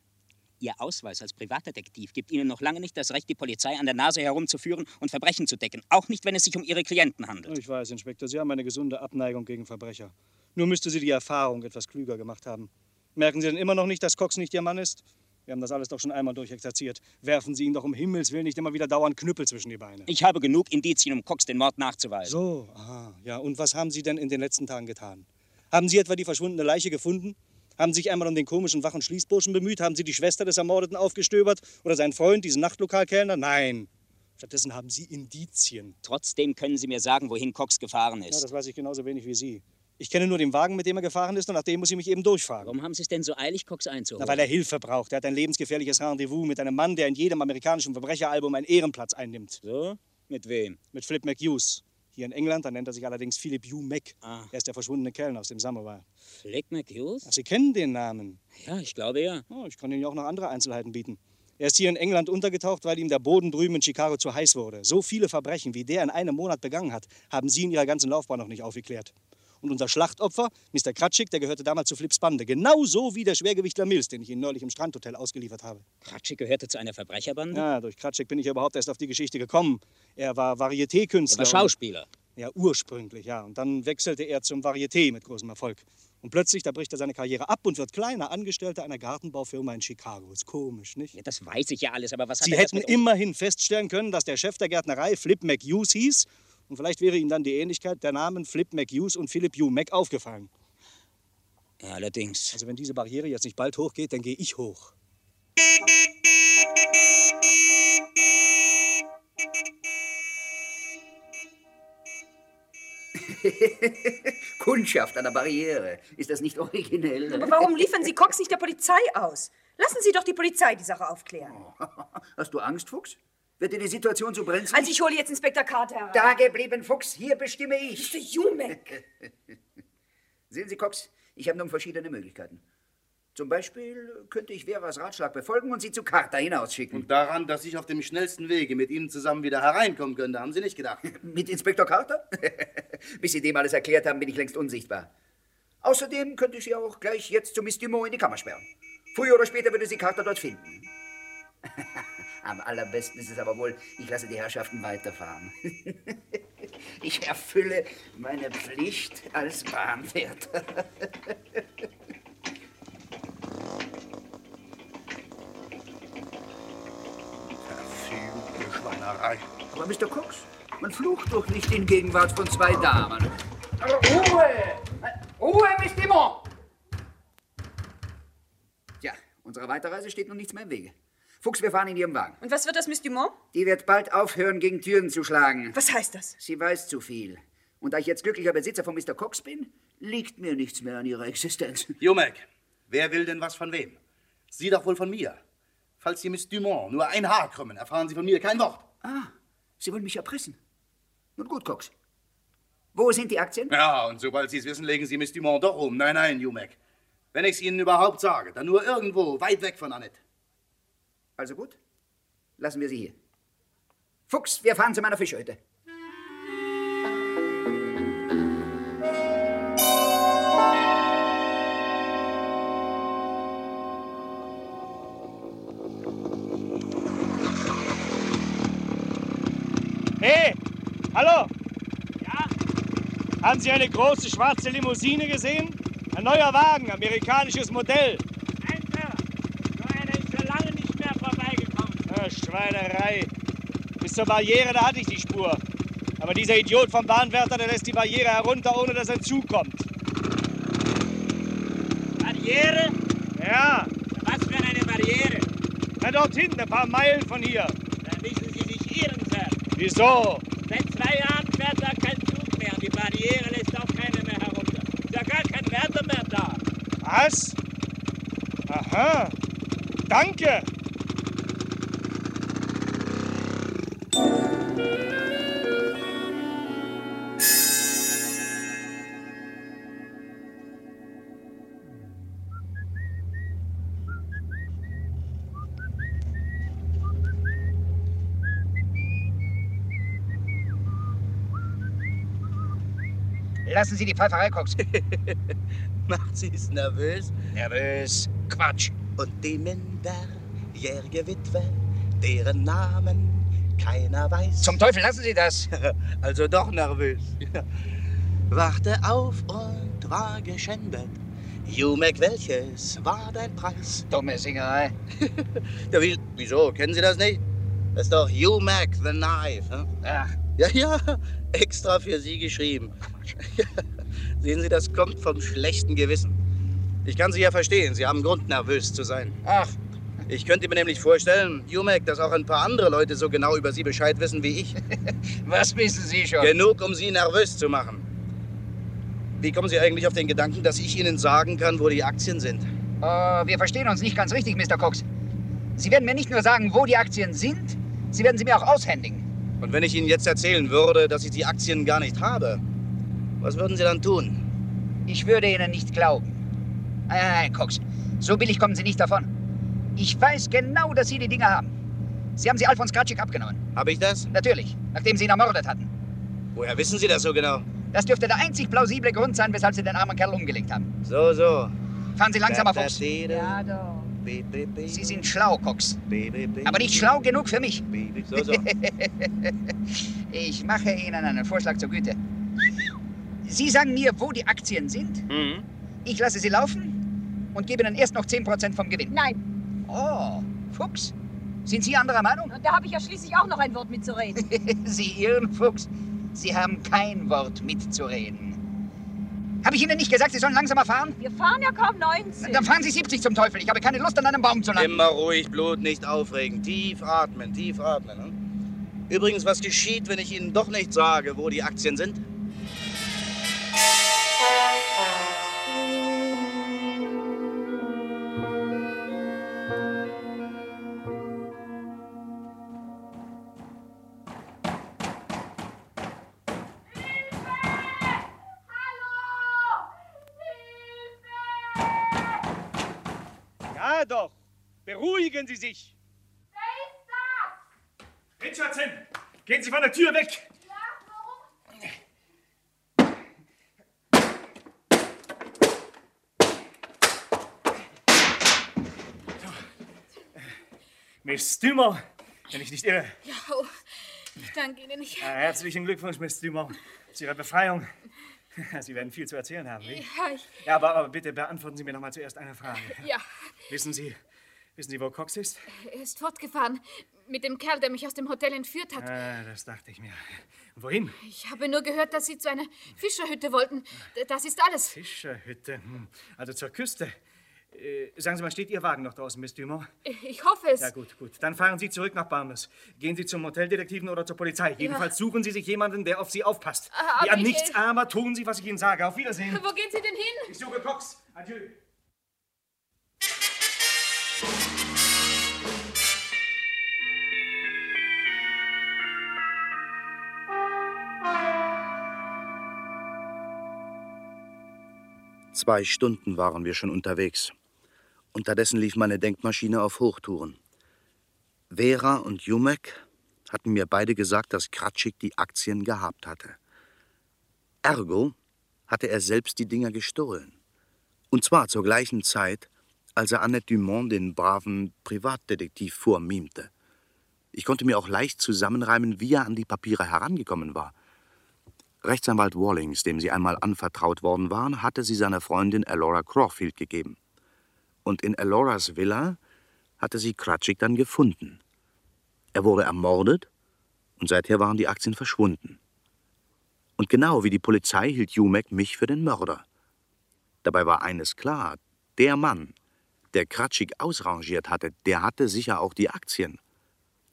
[SPEAKER 3] Ihr Ausweis als Privatdetektiv gibt Ihnen noch lange nicht das Recht, die Polizei an der Nase herumzuführen und Verbrechen zu decken. Auch nicht, wenn es sich um Ihre Klienten handelt.
[SPEAKER 5] Ich weiß, Inspektor, Sie haben eine gesunde Abneigung gegen Verbrecher. Nur müsste Sie die Erfahrung etwas klüger gemacht haben. Merken Sie denn immer noch nicht, dass Cox nicht Ihr Mann ist? Wir haben das alles doch schon einmal durchexerziert. Werfen Sie ihm doch um Himmels Willen nicht immer wieder dauernd Knüppel zwischen die Beine.
[SPEAKER 3] Ich habe genug Indizien, um Cox den Mord nachzuweisen.
[SPEAKER 5] So, aha, ja. Und was haben Sie denn in den letzten Tagen getan? Haben Sie etwa die verschwundene Leiche gefunden? Haben Sie sich einmal um den komischen wachen Schließburschen bemüht? Haben Sie die Schwester des Ermordeten aufgestöbert? Oder seinen Freund, diesen Nachtlokalkellner? Nein. Stattdessen haben Sie Indizien.
[SPEAKER 3] Trotzdem können Sie mir sagen, wohin Cox gefahren ist.
[SPEAKER 5] Ja, das weiß ich genauso wenig wie Sie. Ich kenne nur den Wagen, mit dem er gefahren ist, und nach dem muss ich mich eben durchfahren.
[SPEAKER 3] Warum haben Sie es denn so eilig, Cox einzuholen?
[SPEAKER 5] Na, weil er Hilfe braucht. Er hat ein lebensgefährliches Rendezvous mit einem Mann, der in jedem amerikanischen Verbrecheralbum einen Ehrenplatz einnimmt.
[SPEAKER 3] So? Mit wem?
[SPEAKER 5] Mit Flip McHughes. Hier in England, da nennt er sich allerdings Philip Hugh Mac.
[SPEAKER 3] Ah.
[SPEAKER 5] Er ist der verschwundene Kellner aus dem Samovar.
[SPEAKER 3] Flip McHughes?
[SPEAKER 5] Ach, Sie kennen den Namen.
[SPEAKER 3] Ja, ich glaube ja.
[SPEAKER 5] Oh, ich kann Ihnen ja auch noch andere Einzelheiten bieten. Er ist hier in England untergetaucht, weil ihm der Boden drüben in Chicago zu heiß wurde. So viele Verbrechen, wie der in einem Monat begangen hat, haben Sie in Ihrer ganzen Laufbahn noch nicht aufgeklärt. Und unser Schlachtopfer, Mr. Kratschik, der gehörte damals zu Flips Bande. Genauso wie der Schwergewichtler Mills, den ich Ihnen neulich im Strandhotel ausgeliefert habe.
[SPEAKER 3] Kratschik gehörte zu einer Verbrecherbande?
[SPEAKER 5] Ja, durch Kratschik bin ich überhaupt erst auf die Geschichte gekommen. Er war Varieté-Künstler.
[SPEAKER 3] Er war Schauspieler.
[SPEAKER 5] Ja, ursprünglich, ja. Und dann wechselte er zum Varieté mit großem Erfolg. Und plötzlich, da bricht er seine Karriere ab und wird kleiner Angestellter einer Gartenbaufirma in Chicago. Ist komisch, nicht?
[SPEAKER 3] Ja, das weiß ich ja alles, aber was hat
[SPEAKER 5] Sie
[SPEAKER 3] er das
[SPEAKER 5] hätten immerhin feststellen können, dass der Chef der Gärtnerei Flip McHughes hieß. Und vielleicht wäre Ihnen dann die Ähnlichkeit der Namen Flip McHughes und Philip Hugh Mac aufgefallen.
[SPEAKER 3] Allerdings.
[SPEAKER 5] Also wenn diese Barriere jetzt nicht bald hochgeht, dann gehe ich hoch.
[SPEAKER 11] Kundschaft an der Barriere. Ist das nicht originell?
[SPEAKER 7] Aber warum liefern Sie Cox nicht der Polizei aus? Lassen Sie doch die Polizei die Sache aufklären.
[SPEAKER 11] Hast du Angst, Fuchs? Wird dir die Situation so brenzlig?
[SPEAKER 7] Also ich hole jetzt Inspektor Carter herein.
[SPEAKER 11] Da geblieben, Fuchs. Hier bestimme ich.
[SPEAKER 7] Mr. Jumek.
[SPEAKER 11] Sehen Sie, Cox, ich habe nun verschiedene Möglichkeiten. Zum Beispiel könnte ich Veras Ratschlag befolgen und sie zu Carter hinausschicken.
[SPEAKER 1] Und daran, dass ich auf dem schnellsten Wege mit Ihnen zusammen wieder hereinkommen könnte, haben Sie nicht gedacht.
[SPEAKER 11] Mit Inspektor Carter? Bis Sie dem alles erklärt haben, bin ich längst unsichtbar. Außerdem könnte ich Sie auch gleich jetzt zu Miss Dumont in die Kammer sperren. Früher oder später würde Sie Carter dort finden. Am allerbesten ist es aber wohl, ich lasse die Herrschaften weiterfahren. Ich erfülle meine Pflicht als Bahnwärter.
[SPEAKER 1] Verfluchte Schweinerei.
[SPEAKER 11] Aber Mr. Cox, man flucht doch nicht in Gegenwart von zwei Damen. Ruhe! Ruhe, Miss Dumont! Tja, unserer Weiterreise steht nun nichts mehr im Wege. Fuchs, wir fahren in Ihrem Wagen.
[SPEAKER 7] Und was wird das, Miss Dumont?
[SPEAKER 11] Die wird bald aufhören, gegen Türen zu schlagen.
[SPEAKER 7] Was heißt das?
[SPEAKER 11] Sie weiß zu viel. Und da ich jetzt glücklicher Besitzer von Mr. Cox bin, liegt mir nichts mehr an ihrer Existenz.
[SPEAKER 1] Jumek, wer will denn was von wem? Sie doch wohl von mir. Falls Sie Miss Dumont nur ein Haar krümmen, erfahren Sie von mir kein Wort.
[SPEAKER 11] Ah, Sie wollen mich erpressen. Nun gut, Cox. Wo sind die Aktien?
[SPEAKER 1] Ja, und sobald Sie es wissen, legen Sie Miss Dumont doch um. Nein, nein, Jumek. Wenn ich es Ihnen überhaupt sage, dann nur irgendwo, weit weg von Annette.
[SPEAKER 11] Also gut, lassen wir sie hier. Fuchs, wir fahren zu meiner Fischhütte.
[SPEAKER 5] Hey, hallo? Ja? Haben Sie eine große schwarze Limousine gesehen? Ein neuer Wagen, amerikanisches Modell.
[SPEAKER 12] Nein, Sir. So einer ist schon lange nicht mehr
[SPEAKER 5] Schweinerei. Bis zur Barriere, da hatte ich die Spur. Aber dieser Idiot vom Bahnwärter, der lässt die Barriere herunter, ohne dass ein Zug kommt.
[SPEAKER 12] Barriere?
[SPEAKER 5] Ja.
[SPEAKER 12] Was für eine Barriere?
[SPEAKER 5] Na, dort hinten, ein paar Meilen von hier.
[SPEAKER 12] Dann müssen Sie sich irren, Sir.
[SPEAKER 5] Wieso?
[SPEAKER 12] Seit zwei Jahren fährt da kein Zug mehr. Die Barriere lässt auch keine mehr herunter. Ist ja gar kein Wärter mehr da.
[SPEAKER 5] Was? Aha. Danke.
[SPEAKER 11] Lassen Sie die Pfeiferei, Cox.
[SPEAKER 1] Macht Sie's nervös?
[SPEAKER 11] Nervös. Quatsch.
[SPEAKER 1] Und die minderjährige Witwe, deren Namen keiner weiß.
[SPEAKER 11] Zum Teufel, lassen Sie das.
[SPEAKER 1] Also doch nervös. Wachte auf und war geschändet Jumek, welches war dein Preis?
[SPEAKER 11] Dumme Singerei.
[SPEAKER 1] ja, wie, wieso? Kennen Sie das nicht? Das ist doch Jumek the Knife. Hm?
[SPEAKER 11] Ach.
[SPEAKER 1] Ja, ja, extra für Sie geschrieben. Sehen Sie, das kommt vom schlechten Gewissen. Ich kann Sie ja verstehen, Sie haben Grund, nervös zu sein.
[SPEAKER 11] Ach.
[SPEAKER 1] Ich könnte mir nämlich vorstellen, Jumek, dass auch ein paar andere Leute so genau über Sie Bescheid wissen wie ich.
[SPEAKER 11] Was wissen Sie schon?
[SPEAKER 1] Genug, um Sie nervös zu machen. Wie kommen Sie eigentlich auf den Gedanken, dass ich Ihnen sagen kann, wo die Aktien sind?
[SPEAKER 11] Oh, wir verstehen uns nicht ganz richtig, Mr. Cox. Sie werden mir nicht nur sagen, wo die Aktien sind, Sie werden sie mir auch aushändigen.
[SPEAKER 1] Und wenn ich Ihnen jetzt erzählen würde, dass ich die Aktien gar nicht habe, was würden Sie dann tun?
[SPEAKER 11] Ich würde Ihnen nicht glauben. Nein, Cox, so billig kommen Sie nicht davon. Ich weiß genau, dass Sie die Dinge haben. Sie haben sie Alfons Kratschik abgenommen.
[SPEAKER 1] Habe ich das?
[SPEAKER 11] Natürlich, nachdem Sie ihn ermordet hatten.
[SPEAKER 1] Woher wissen Sie das so genau?
[SPEAKER 11] Das dürfte der einzig plausible Grund sein, weshalb Sie den armen Kerl umgelegt haben.
[SPEAKER 1] So, so.
[SPEAKER 11] Fahren Sie langsamer, Fuchs.
[SPEAKER 7] Ja, doch.
[SPEAKER 11] Sie sind schlau, Cox. Aber nicht schlau genug für mich.
[SPEAKER 1] So, so.
[SPEAKER 11] ich mache Ihnen einen Vorschlag zur Güte. Sie sagen mir, wo die Aktien sind.
[SPEAKER 1] Mhm.
[SPEAKER 11] Ich lasse sie laufen und gebe Ihnen erst noch 10% vom Gewinn.
[SPEAKER 7] Nein.
[SPEAKER 11] Oh, Fuchs. Sind Sie anderer Meinung?
[SPEAKER 7] Und da habe ich ja schließlich auch noch ein Wort mitzureden.
[SPEAKER 11] Sie irren, Fuchs. Sie haben kein Wort mitzureden. Habe ich Ihnen nicht gesagt, Sie sollen langsamer fahren?
[SPEAKER 7] Wir fahren ja kaum 90.
[SPEAKER 11] Dann fahren Sie 70 zum Teufel. Ich habe keine Lust, an einem Baum zu landen.
[SPEAKER 1] Immer ruhig, Blut, nicht aufregen. Tief atmen, tief atmen. Ne? Übrigens, was geschieht, wenn ich Ihnen doch nicht sage, wo die Aktien sind?
[SPEAKER 5] Sie sich.
[SPEAKER 13] Richardson, gehen Sie von der Tür weg! Miss Dumont, wenn ich nicht irre.
[SPEAKER 10] Ja, oh, ich danke Ihnen. Ich,
[SPEAKER 13] Ah, herzlichen Glückwunsch, Miss Dumont, zu Ihrer Befreiung. Sie werden viel zu erzählen haben, wie?
[SPEAKER 10] ja, ich,
[SPEAKER 13] Ja, aber, aber bitte beantworten Sie mir noch mal zuerst eine Frage.
[SPEAKER 10] ja,
[SPEAKER 13] Wissen Sie, wissen Sie, wo Cox ist?
[SPEAKER 10] er ist fortgefahren mit dem Kerl, der mich aus dem Hotel entführt hat.
[SPEAKER 13] Ah, das dachte ich mir. Wohin?
[SPEAKER 10] Ich habe nur gehört, dass Sie zu einer Fischerhütte wollten. Das ist alles.
[SPEAKER 13] Fischerhütte. Hm. Also zur Küste. Äh, sagen Sie mal, steht Ihr Wagen noch draußen, Miss Dumont?
[SPEAKER 10] Ich hoffe es.
[SPEAKER 13] Ja, gut, gut. Dann fahren Sie zurück nach Barnes. Gehen Sie zum Hoteldetektiven oder zur Polizei. Jedenfalls suchen Sie sich jemanden, der auf Sie aufpasst.
[SPEAKER 10] Ah,
[SPEAKER 13] Wie
[SPEAKER 10] aber
[SPEAKER 13] an
[SPEAKER 10] ich,
[SPEAKER 13] nichts
[SPEAKER 10] äh,
[SPEAKER 13] armer tun Sie, was ich Ihnen sage. Auf Wiedersehen.
[SPEAKER 10] Wo gehen Sie denn hin?
[SPEAKER 13] Ich suche Cox. Adieu.
[SPEAKER 1] Zwei Stunden waren wir schon unterwegs. Unterdessen lief meine Denkmaschine auf Hochtouren. Vera und Jumek hatten mir beide gesagt, dass Kratschik die Aktien gehabt hatte. Ergo hatte er selbst die Dinger gestohlen. Und zwar zur gleichen Zeit, als er Annette Dumont den braven Privatdetektiv vormimte. Ich konnte mir auch leicht zusammenreimen, wie er an die Papiere herangekommen war. Rechtsanwalt Wallings, dem sie einmal anvertraut worden waren, hatte sie seiner Freundin Elora Crawfield gegeben. Und in Eloras Villa hatte sie Kratschik dann gefunden. Er wurde ermordet und seither waren die Aktien verschwunden. Und genau wie die Polizei hielt Jumek mich für den Mörder. Dabei war eines klar: der Mann, der Kratschik ausrangiert hatte, der hatte sicher auch die Aktien.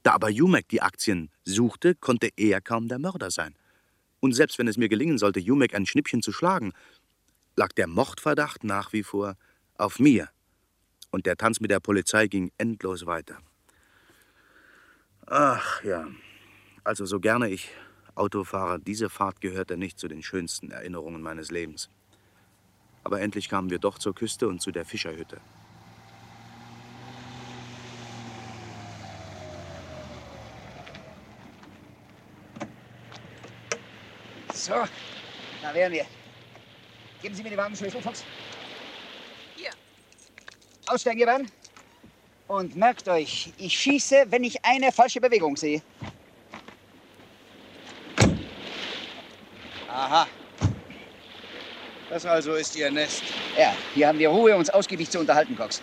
[SPEAKER 1] Da aber Jumek die Aktien suchte, konnte er kaum der Mörder sein. Und selbst wenn es mir gelingen sollte, Jumek ein Schnippchen zu schlagen, lag der Mordverdacht nach wie vor auf mir. Und der Tanz mit der Polizei ging endlos weiter. Ach ja, also so gerne ich Auto fahre, diese Fahrt gehörte nicht zu den schönsten Erinnerungen meines Lebens. Aber endlich kamen wir doch zur Küste und zu der Fischerhütte.
[SPEAKER 11] So, da wären wir. Geben Sie mir die Wagenschlüssel, Fuchs.
[SPEAKER 10] Hier.
[SPEAKER 11] Aussteigen, ihr beiden. Und merkt euch, ich schieße, wenn ich eine falsche Bewegung sehe.
[SPEAKER 1] Aha. Das also ist Ihr Nest.
[SPEAKER 11] Ja, hier haben wir Ruhe, uns ausgiebig zu unterhalten, Cox.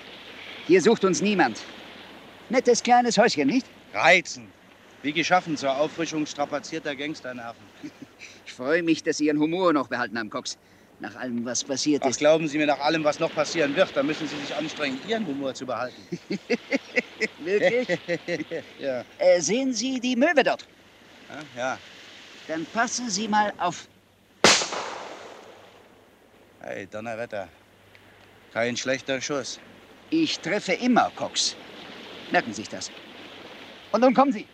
[SPEAKER 11] Hier sucht uns niemand. Nettes kleines Häuschen, nicht?
[SPEAKER 1] Reizen. Wie geschaffen zur Auffrischung strapazierter Gangsternerven.
[SPEAKER 11] Ich freue mich, dass Sie Ihren Humor noch behalten haben, Cox. Nach allem, was passiert
[SPEAKER 1] Ach,
[SPEAKER 11] ist.
[SPEAKER 1] glauben Sie mir, nach allem, was noch passieren wird, da müssen Sie sich anstrengen, Ihren Humor zu behalten.
[SPEAKER 11] Wirklich?
[SPEAKER 1] ja.
[SPEAKER 11] Äh, sehen Sie die Möwe dort?
[SPEAKER 1] Ja.
[SPEAKER 11] Dann passen Sie mal auf.
[SPEAKER 1] Hey, Donnerwetter. Kein schlechter Schuss.
[SPEAKER 11] Ich treffe immer, Cox. Merken Sie sich das. Und nun kommen Sie.